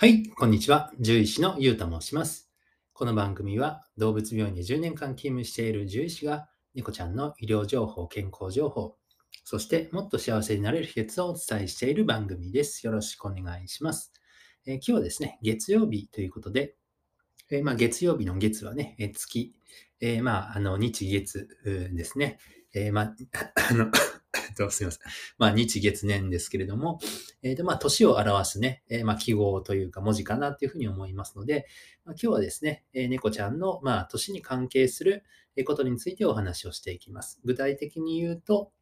はい、こんにちは。獣医師のゆうと申します。この番組は動物病院に10年間勤務している獣医師が猫ちゃんの医療情報、健康情報、そしてもっと幸せになれる秘訣をお伝えしている番組です。よろしくお願いします。えー今日はですね、月曜日ということで、えーまあ、月曜日の月はね、えー月、えーまあ、あの日月ですね。えーまあ、あの、とすみません。まあ、日月年ですけれども、えーと、まあ、年を表すね、えーまあ、記号というか文字かなっていうふうに思いますので、まあ、今日はですね、えー猫ちゃんの、まあ、年に関係することについてお話をしていきます。具体的に言うと、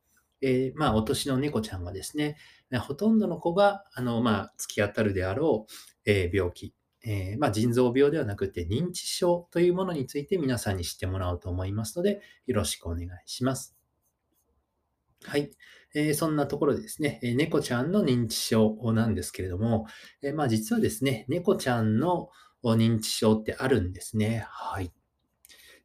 えーまあ、お年の猫ちゃんはですね、ほとんどの子が、あの、まあ、突き当たるであろう、えー病気、えーまあ、腎臓病ではなくて認知症というものについて皆さんに知ってもらおうと思いますので、よろしくお願いします。はい。えーそんなところでですね、えー猫ちゃんの認知症なんですけれども、えーまあ、実はですね、猫ちゃんの認知症ってあるんですね。はい。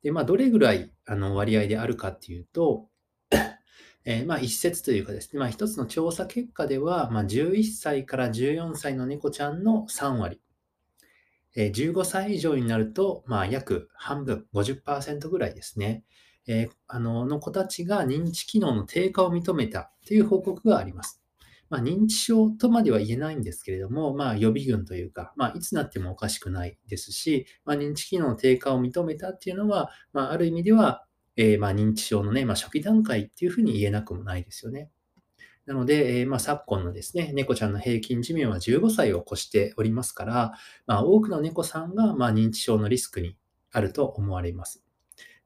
で、まあ、どれぐらいあの割合であるかっていうと、えーまあ、一説というかですね、まあ、一つの調査結果では、まあ、11歳から14歳の猫ちゃんの3割、え15歳以上になると、まあ、約半分、50%ぐらいですね。えーあのの子たちが認知機能の低下を認めたという報告があります。まあ、認知症とまでは言えないんですけれども、まあ、予備軍というか、まあ、いつなってもおかしくないですし、ま、認知機能の低下を認めたっていうのは、まあ、る意味では、えーま、認知症のね、ま、初期段階っていうふうに言えなくもないですよね。なので、えーまあ、昨今のですね、猫ちゃんの平均寿命は15歳を越しておりますから、まあ、多くの猫さんが、まあ、認知症のリスクにあると思われます。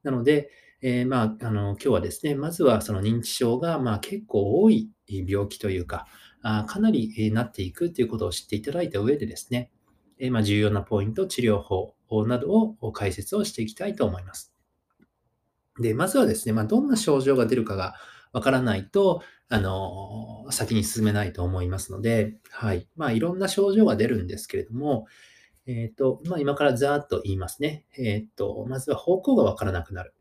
なので、えーまあ、あの今日はですね、まずはその認知症が、まあ、結構多い病気というか、あかなりえなっていくということを知っていただいた上でですね、えーまあ、重要なポイント、治療法などを解説をしていきたいと思います。で、まずはですね、まあ、どんな症状が出るかがわからないと、あの先に進めないと思いますので、はい。まあ、いろんな症状が出るんですけれども、えっ、と、まあ、今からざーっと言いますね。えっ、と、まずは方向がわからなくなる。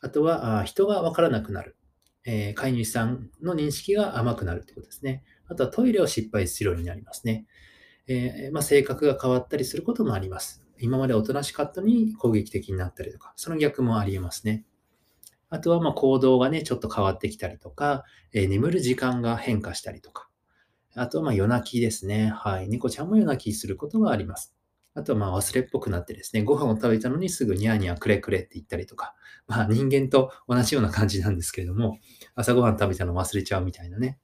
あとは、人がわからなくなる。えー飼い主さんの認識が甘くなるということですね。あとはトイレを失敗するようになりますね。えーまあ、性格が変わったりすることもあります。今までおとなしかったのに攻撃的になったりとか、その逆もありえますね。あとはま行動がね、ちょっと変わってきたりとか、えー眠る時間が変化したりとか、あとはま夜泣きですね。はい。猫ちゃんも夜泣きすることがあります。あとはまあ忘れっぽくなってですね、ご飯を食べたのにすぐニャーニャーくれくれって言ったりとか、まあ人間と同じような感じなんですけれども、朝ごはん食べたの忘れちゃうみたいなね。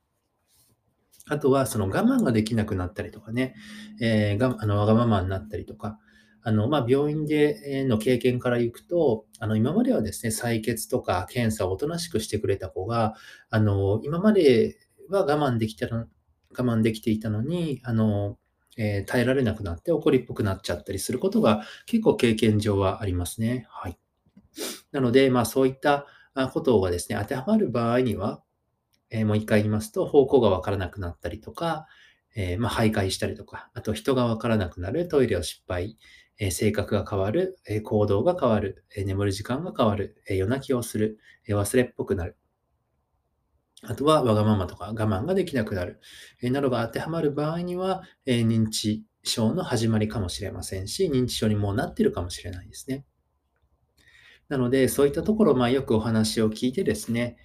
あとはその我慢ができなくなったりとかね、えーがあのわがままになったりとか、あのまあ、病院での経験からいくと、あの今まではですね、採血とか検査をおとなしくしてくれた子が、あの今までは我慢できたの我慢できていたのに、あのえー耐えられなくなって怒りっぽくなっちゃったりすることが結構経験上はありますね。はい。なので、まあそういったことがですね、当てはまる場合には、えーもう一回言いますと、方向がわからなくなったりとか、えーまあ、徘徊したりとか、あと人がわからなくなる、トイレを失敗、えー性格が変わる、え行動が変わる、え眠る時間が変わる、え夜泣きをする、え忘れっぽくなる。あとはわがままとか我慢ができなくなる、えなどが当てはまる場合には、え認知症の始まりかもしれませんし、認知症にもうなってるかもしれないですね。なので、そういったところ、まあ、よくお話を聞いてですね、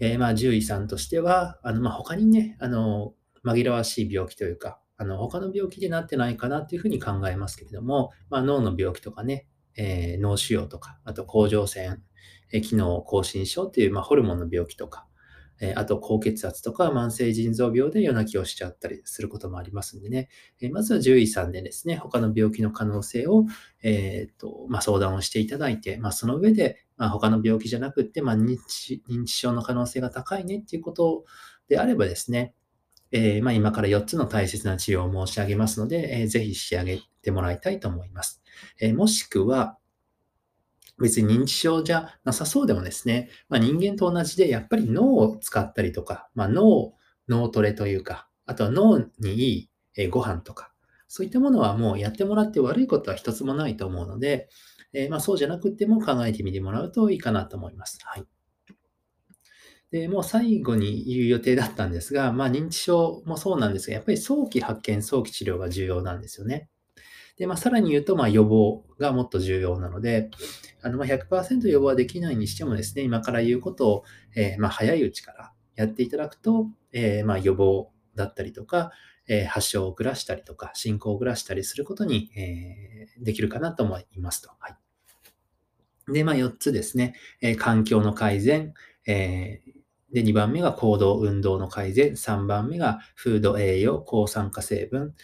えーまあ、獣医さんとしては、あのまあ、他にね、あの紛らわしい病気というか、あの他の病気でなってないかなというふうに考えますけれども、まあ、脳の病気とかね、えー脳腫瘍とか、あと甲状腺、機能亢進症という、まあ、ホルモンの病気とか、えあと高血圧とか慢性腎臓病で夜泣きをしちゃったりすることもありますんでね、えまずは獣医さんでですね、他の病気の可能性を、えーとまあ、相談をしていただいて、まあ、その上で、まあ、他の病気じゃなくって、ま、認知認知症の可能性が高いねっていうことであればですね、えーま、今から4つの大切な治療を申し上げますので、えーぜひ仕上げてもらいたいと思います。えーもしくは、別に認知症じゃなさそうでもですね、まあ、人間と同じでやっぱり脳を使ったりとか、まあ、脳、脳トレというか、あとは脳にいいえご飯とか、そういったものはもうやってもらって悪いことは一つもないと思うので、えーまあ、そうじゃなくても考えてみてもらうといいかなと思います。はい。で、もう最後に言う予定だったんですが、まあ、認知症もそうなんですが、やっぱり早期発見、早期治療が重要なんですよね。で、まあ、さらに言うと、まあ、予防がもっと重要なので、あのまあ100%予防はできないにしてもですね、今から言うことを、えー、まあ早いうちからやっていただくと、えー、まあ予防だったりとか、えー、発症を遅らしたりとか、進行を遅らしたりすることに、えー、できるかなと思いますと。はい。で、まあ4つですね、えー、環境の改善、え、で、2番目が行動、運動の改善、3番目がフード、栄養、抗酸化成分、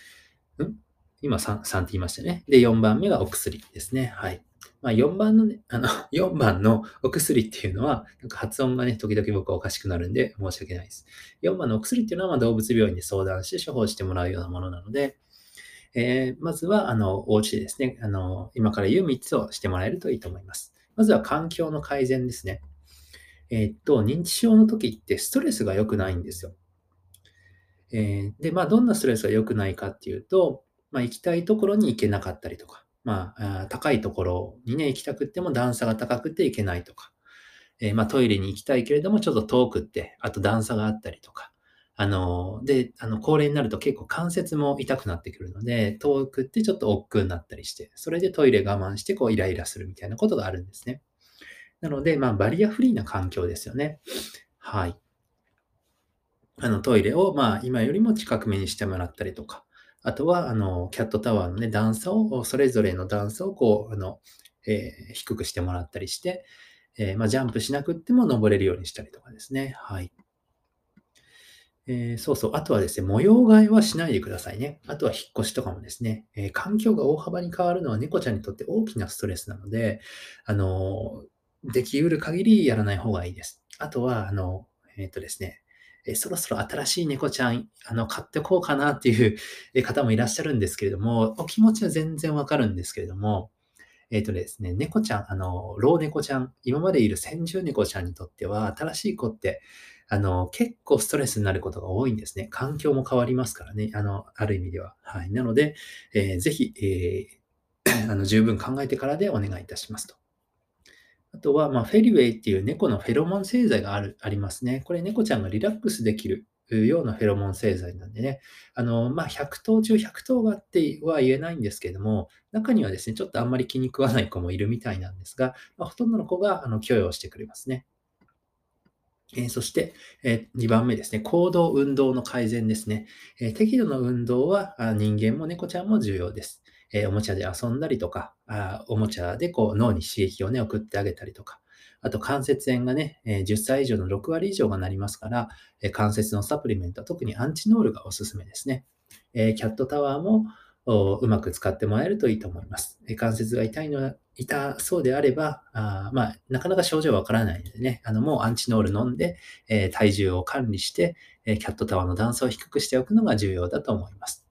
ん？今 3, 3って言いましたね。で、4番目がお薬ですね。はい。まあ、4番のね、あの、4番のお薬っていうのは、なんか発音がね、時々僕はおかしくなるんで申し訳ないです。4番のお薬っていうのは、ま動物病院で相談して処方してもらうようなものなので、えー、まずは、あの、お家でですね、あの、今から言う3つをしてもらえるといいと思います。まずは環境の改善ですね。えー、っと、認知症の時ってストレスが良くないんですよ。えー、で、まあ、どんなストレスが良くないかっていうと、まあ、行きたいところに行けなかったりとか、まあ、高いところにね、行きたくっても段差が高くて行けないとか、えー、まあ、トイレに行きたいけれども、ちょっと遠くって、あと段差があったりとか、あの、で、あの、高齢になると結構関節も痛くなってくるので、遠くってちょっと億劫になったりして、それでトイレ我慢してこうイライラするみたいなことがあるんですね。なので、まあ、バリアフリーな環境ですよね。はい。あの、トイレを、まあ、今よりも近く目にしてもらったりとか、あとは、あの、キャットタワーのね、段差を、それぞれの段差をこう、あの、えー、低くしてもらったりして、えー、まあ、ジャンプしなくっても登れるようにしたりとかですね。はい。えー、そうそう。あとはですね、模様替えはしないでくださいね。あとは引っ越しとかもですね、えー、環境が大幅に変わるのは猫ちゃんにとって大きなストレスなので、あのできうる限りやらない方がいいです。あとは、あの、えっ、とですね、えそろそろ新しい猫ちゃん、あの、買ってこうかなっていう方もいらっしゃるんですけれども、お気持ちは全然わかるんですけれども、えっ、ー、とですね、猫ちゃん、あの、老猫ちゃん、今までいる先住猫ちゃんにとっては、新しい子って、あの、結構ストレスになることが多いんですね。環境も変わりますからね。あの、ある意味では。はい。なので、えー、ぜひ、えー、あの、十分考えてからでお願いいたしますと。あとは、ま、フェリウェイっていう猫のフェロモン製剤があるありますね。これ猫ちゃんがリラックスできるようなフェロモン製剤なんでね、あの、まあ、100頭中100頭がっては言えないんですけども、中にはですね、ちょっとあんまり気に食わない子もいるみたいなんですが、まあ、ほとんどの子があの許容してくれますね。えー、そして、えー、2番目ですね、行動、運動の改善ですね。えー、適度な運動は人間も猫ちゃんも重要です。えおもちゃで遊んだりとか、あおもちゃでこう脳に刺激をね、送ってあげたりとか、あと関節炎がね、え10歳以上の6割以上がなりますから、え関節のサプリメント、特にアンチノールがおすすめですね。えキャットタワーもうまく使ってもらえるといいと思います。え関節が痛いのは、痛そうであれば、あまあ、なかなか症状わからないのでね、あのもうアンチノール飲んで、え体重を管理して、えキャットタワーの段差を低くしておくのが重要だと思います。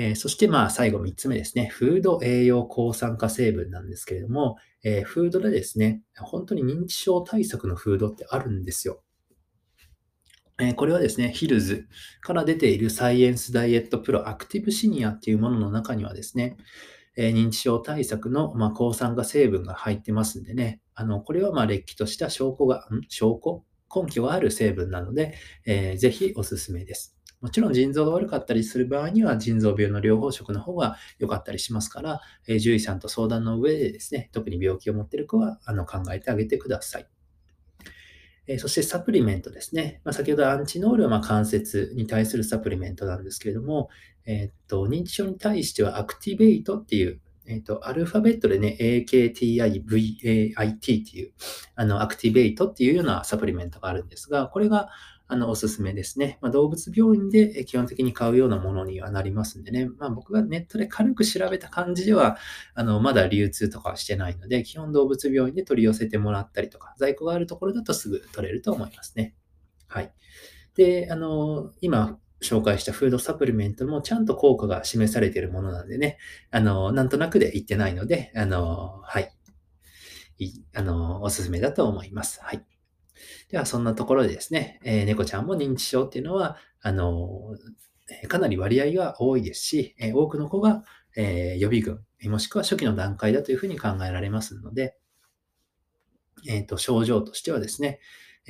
えー、そして、まあ、最後3つ目ですね。フード栄養抗酸化成分なんですけれども、えー、フードでですね、本当に認知症対策のフードってあるんですよ。えー、これはですね、ヒルズから出ているサイエンスダイエットプロアクティブシニアっていうものの中にはですね、え認知症対策の、ま、抗酸化成分が入ってますんでね、あのこれはまあれっきとした証拠が、証拠？根拠がある成分なので、えー、ぜひおすすめです。もちろん腎臓が悪かったりする場合には腎臓病の療法食の方が良かったりしますから、えー、獣医さんと相談の上でですね、特に病気を持っている子はあの考えてあげてください。え、そしてサプリメントですね。まあ、先ほどアンチノールはま関節に対するサプリメントなんですけれども、えー、っと認知症に対してはアクティベイトっていうえっ、と、アルファベットでね、AKTIVAIT っていう、あの、アクティベイトっていうようなサプリメントがあるんですが、これが、あの、おすすめですね。まあ、動物病院で基本的に買うようなものにはなりますんでね。まあ、僕がネットで軽く調べた感じでは、あの、まだ流通とかはしてないので、基本動物病院で取り寄せてもらったりとか、在庫があるところだとすぐ取れると思いますね。はい。で、あの、今、紹介したフードサプリメントもちゃんと効果が示されているものなんでね、あの、なんとなくで言ってないので、あの、はい。あの、おすすめだと思います。はい。では、そんなところでですね、えー、猫ちゃんも認知症っていうのは、あの、かなり割合が多いですし、え、多くの子が、え、予備軍、もしくは初期の段階だというふうに考えられますので、えっ、と、症状としてはですね、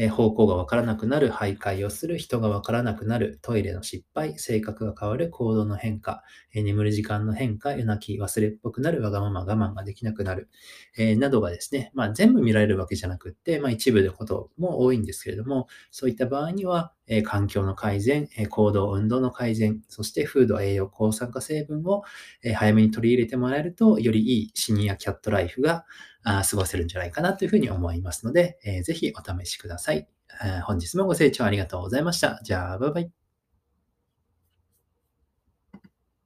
え方向がわからなくなる、徘徊をする、人がわからなくなる、トイレの失敗、性格が変わる、行動の変化、え眠る時間の変化、夜泣き、忘れっぽくなる、わがまま我慢ができなくなる、えなどがですね、まあ、全部見られるわけじゃなくって、まあ、一部のことも多いんですけれども、そういった場合には、え環境の改善、え行動、運動の改善、そしてフード、栄養、抗酸化成分を、え早めに取り入れてもらえると、よりいいシニアキャットライフがあ過ごせるんじゃないかなというふうに思いますので、えー、ぜひお試しください。本日もご清聴ありがとうございました。じゃあ、バイバイ。